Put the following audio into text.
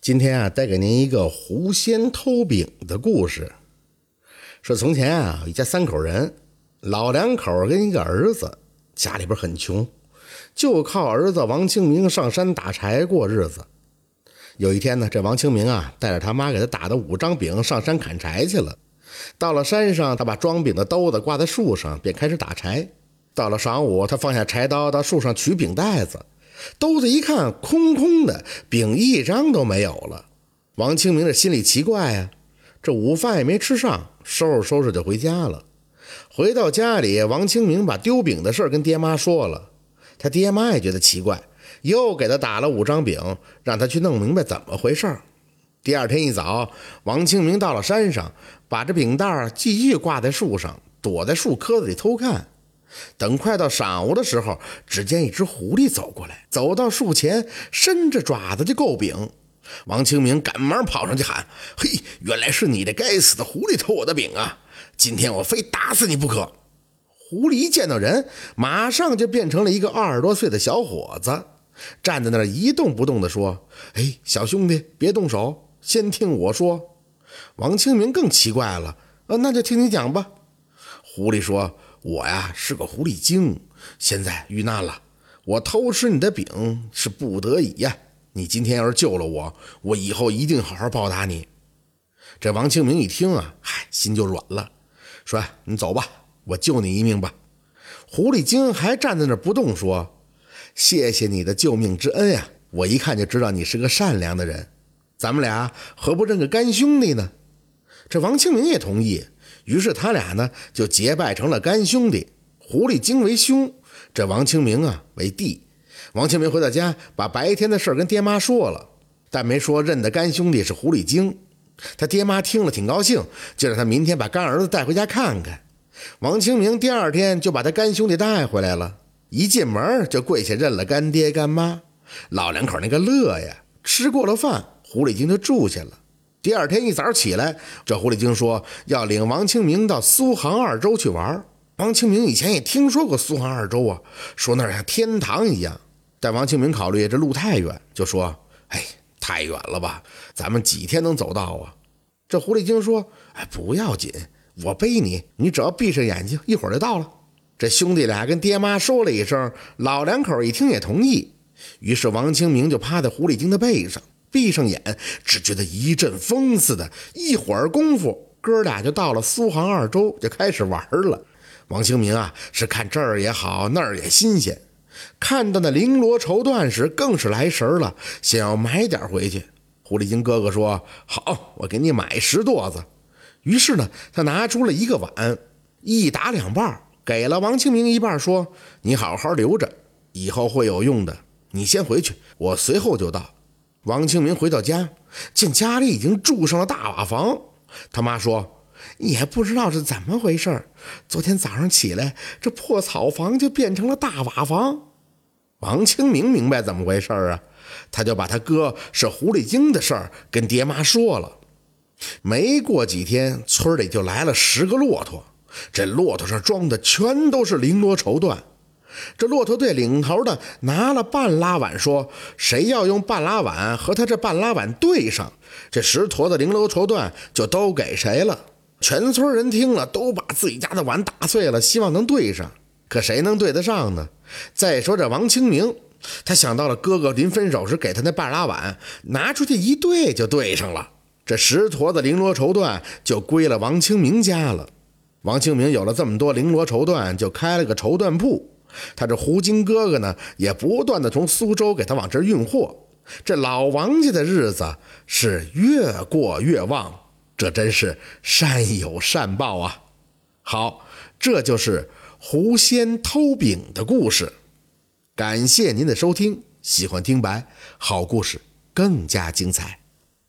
今天啊，带给您一个狐仙偷饼的故事。说从前啊，一家三口人，老两口跟一个儿子，家里边很穷，就靠儿子王清明上山打柴过日子。有一天呢，这王清明啊，带着他妈给他打的五张饼上山砍柴去了。到了山上，他把装饼的兜子挂在树上，便开始打柴。到了晌午，他放下柴刀，到树上取饼袋子。兜子一看，空空的，饼一张都没有了。王清明这心里奇怪呀，这午饭也没吃上，收拾收拾就回家了。回到家里，王清明把丢饼的事跟爹妈说了，他爹妈也觉得奇怪，又给他打了五张饼，让他去弄明白怎么回事。第二天一早，王清明到了山上，把这饼袋继续挂在树上，躲在树棵子里偷看。等快到晌午的时候，只见一只狐狸走过来，走到树前，伸着爪子就够饼。王清明赶忙跑上去喊：“嘿，原来是你这该死的狐狸偷我的饼啊！今天我非打死你不可！”狐狸一见到人，马上就变成了一个二十多岁的小伙子，站在那儿一动不动地说：“哎，小兄弟，别动手，先听我说。”王清明更奇怪了：“呃，那就听你讲吧。”狐狸说。我呀是个狐狸精，现在遇难了。我偷吃你的饼是不得已呀。你今天要是救了我，我以后一定好好报答你。这王清明一听啊，嗨，心就软了，说：“你走吧，我救你一命吧。”狐狸精还站在那不动，说：“谢谢你的救命之恩呀，我一看就知道你是个善良的人。咱们俩何不认个干兄弟呢？”这王清明也同意。于是他俩呢就结拜成了干兄弟，狐狸精为兄，这王清明啊为弟。王清明回到家，把白天的事跟爹妈说了，但没说认的干兄弟是狐狸精。他爹妈听了挺高兴，就让他明天把干儿子带回家看看。王清明第二天就把他干兄弟带回来了，一进门就跪下认了干爹干妈。老两口那个乐呀！吃过了饭，狐狸精就住下了。第二天一早起来，这狐狸精说要领王清明到苏杭二州去玩。王清明以前也听说过苏杭二州啊，说那儿像天堂一样。但王清明考虑这路太远，就说：“哎，太远了吧？咱们几天能走到啊？”这狐狸精说：“哎，不要紧，我背你，你只要闭上眼睛，一会儿就到了。”这兄弟俩跟爹妈说了一声，老两口一听也同意。于是王清明就趴在狐狸精的背上。闭上眼，只觉得一阵风似的，一会儿功夫，哥俩就到了苏杭二州，就开始玩了。王清明啊，是看这儿也好，那儿也新鲜，看到那绫罗绸缎时，更是来神了，想要买点回去。狐狸精哥哥说：“好，我给你买十垛子。”于是呢，他拿出了一个碗，一打两半，给了王清明一半，说：“你好好留着，以后会有用的。你先回去，我随后就到。”王清明回到家，见家里已经住上了大瓦房。他妈说：“也不知道是怎么回事昨天早上起来，这破草房就变成了大瓦房。”王清明明白怎么回事啊，他就把他哥是狐狸精的事儿跟爹妈说了。没过几天，村里就来了十个骆驼，这骆驼上装的全都是绫罗绸缎。这骆驼队领头的拿了半拉碗，说：“谁要用半拉碗和他这半拉碗对上，这十坨的绫罗绸缎就都给谁了。”全村人听了，都把自己家的碗打碎了，希望能对上。可谁能对得上呢？再说这王清明，他想到了哥哥临分手时给他那半拉碗，拿出去一对就对上了。这十坨的绫罗绸缎就归了王清明家了。王清明有了这么多绫罗绸缎，就开了个绸缎铺。他这胡金哥哥呢，也不断的从苏州给他往这运货，这老王家的日子是越过越旺，这真是善有善报啊！好，这就是狐仙偷饼的故事。感谢您的收听，喜欢听白好故事更加精彩。